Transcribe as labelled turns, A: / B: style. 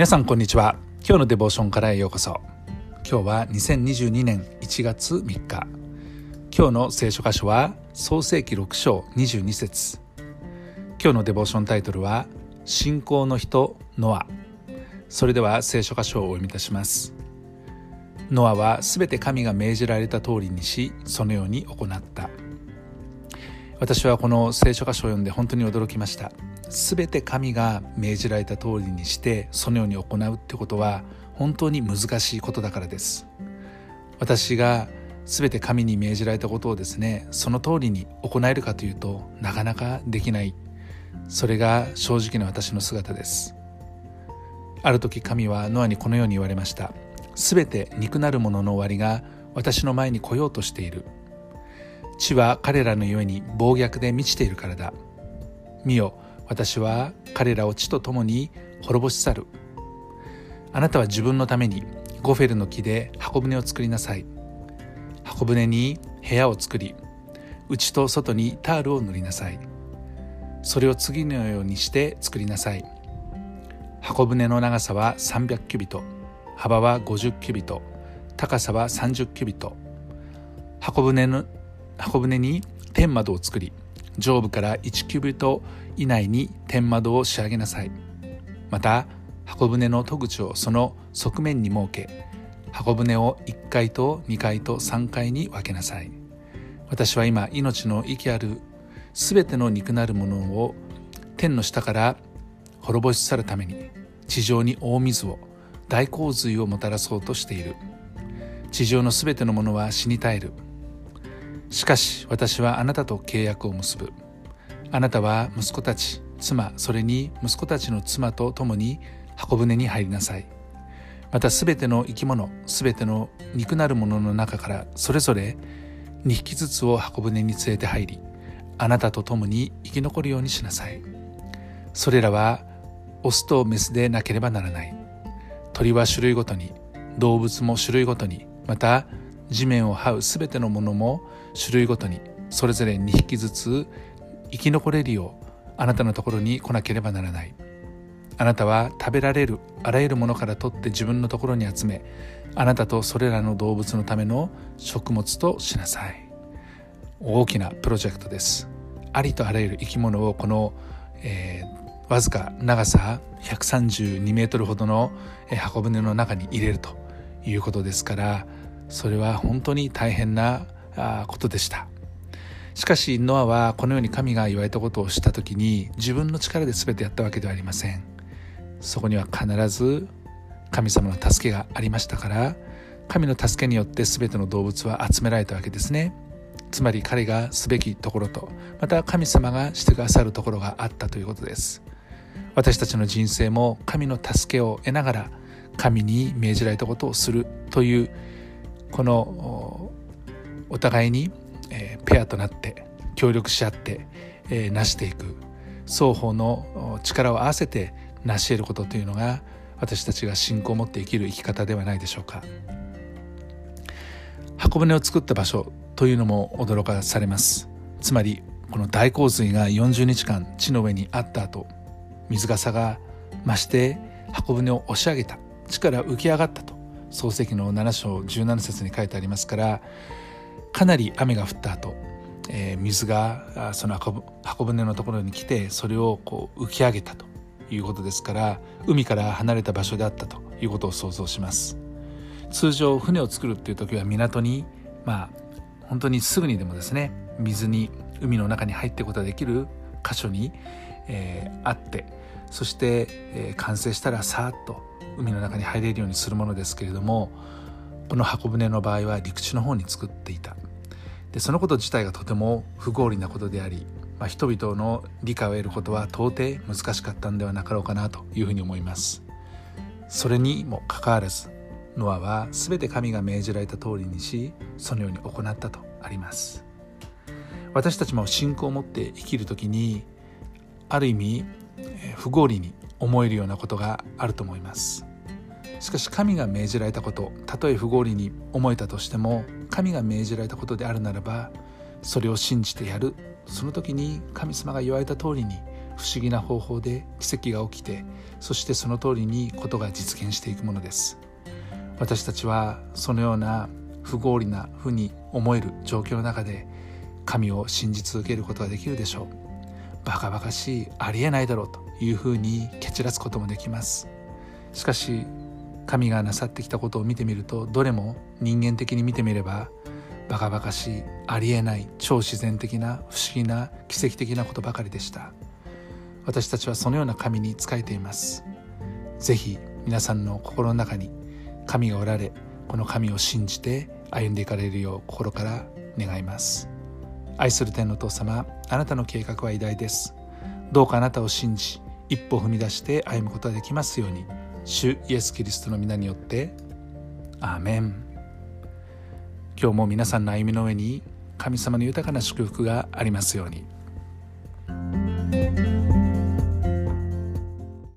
A: 皆さんこんにちは。今日のデボーションからへようこそ。今日は2022年1月3日。今日の聖書箇所は創世記6章22節。今日のデボーションタイトルは信仰の人ノア。それでは聖書箇所をお読みいたします。ノアはすべて神が命じられた通りにしそのように行った。私はこの聖書箇所を読んで本当に驚きました。全て神が命じられた通りにしてそのように行うってことは本当に難しいことだからです。私が全て神に命じられたことをですねその通りに行えるかというとなかなかできない。それが正直な私の姿です。ある時神はノアにこのように言われました。全て肉なるものの終わりが私の前に来ようとしている。地は彼らのゆえに暴虐で満ちているからだ。見よ私は彼らを地と共に滅ぼし去る。あなたは自分のためにゴフェルの木で箱舟を作りなさい。箱舟に部屋を作り内と外にタールを塗りなさい。それを次のようにして作りなさい。箱舟の長さは300キュビト幅は50キュビト高さは30キュビト。箱舟の箱舟に天窓を作り上部から1キュビト以内に天窓を仕上げなさい。また箱舟の戸口をその側面に設け箱舟を1階と2階と3階に分けなさい。私は今命の息あるすべての肉なるものを天の下から滅ぼし去るために地上に大水を大洪水をもたらそうとしている。地上のすべてのものは死に絶える。しかし私はあなたと契約を結ぶ。あなたは息子たち妻それに息子たちの妻と共に箱舟に入りなさい。またすべての生き物すべての肉なるものの中からそれぞれ2匹ずつを箱舟に連れて入りあなたと共に生き残るようにしなさい。それらはオスとメスでなければならない。鳥は種類ごとに動物も種類ごとにまた地面を這うすべてのものも種類ごとにそれぞれ2匹ずつ生き残れるようあなたのところに来なければならない。あなたは食べられるあらゆるものから取って自分のところに集めあなたとそれらの動物のための食物としなさい。大きなプロジェクトです。ありとあらゆる生き物をこの、えー、わずか長さ132メートルほどの箱舟の中に入れるということですからそれは本当に大変なことでした。しかしノアはこのように神が言われたことをした時に自分の力で全てやったわけではありません。そこには必ず神様の助けがありましたから神の助けによって全ての動物は集められたわけですね。つまり彼がすべきところとまた神様がしてくださるところがあったということです。私たちの人生も神の助けを得ながら神に命じられたことをするというこのお互いに、えペアとなって協力し合って、え成していく双方の力を合わせて成し得ることというのが私たちが信仰を持って生きる生き方ではないでしょうか。箱舟を作った場所というのも驚かされます。つまりこの大洪水が40日間地の上にあった後水かさが増して箱舟を押し上げた。地から浮き上がったと漱石の7章17節に書いてありますからかなり雨が降った後、えー、水がその箱舟のところに来てそれをこう浮き上げたということですから海から離れた場所であったということを想像します。通常船を作るっていう時は港にまあ本当にすぐにでもですね水に海の中に入っていくことができる箇所に、えー、あってそして、えー、完成したらさーっと海の中に入れるようにするものですけれどもこの箱舟の場合は陸地の方に作っていた。でそのこと自体がとても不合理なことであり、まあ、人々の理解を得ることは到底難しかったんではなかろうかなというふうに思います。それにもかかわらずノアは全て神が命じられた通りにしそのように行ったとあります。私たちも信仰を持って生きる時にある意味不合理に思えるようなことがあると思います。しかし神が命じられたことたとえ不合理に思えたとしても神が命じられたことであるならばそれを信じてやる。その時に神様が言われた通りに不思議な方法で奇跡が起きてそしてその通りにことが実現していくものです。私たちはそのような不合理なふうに思える状況の中で神を信じ続けることができるでしょう。バカバカしいありえないだろうというふうに蹴散らすこともできます。しかし神がなさってきたことを見てみるとどれも人間的に見てみればバカバカしいありえない超自然的な不思議な奇跡的なことばかりでした。私たちはそのような神に仕えています。ぜひ皆さんの心の中に神がおられこの神を信じて歩んでいかれるよう心から願います。愛する天のお父様あなたの計画は偉大です。どうかあなたを信じ一歩踏み出して歩むことができますように。主イエス・キリストの皆によってアーメン今日も皆さんの歩みの上に神様の豊かな祝福がありますように。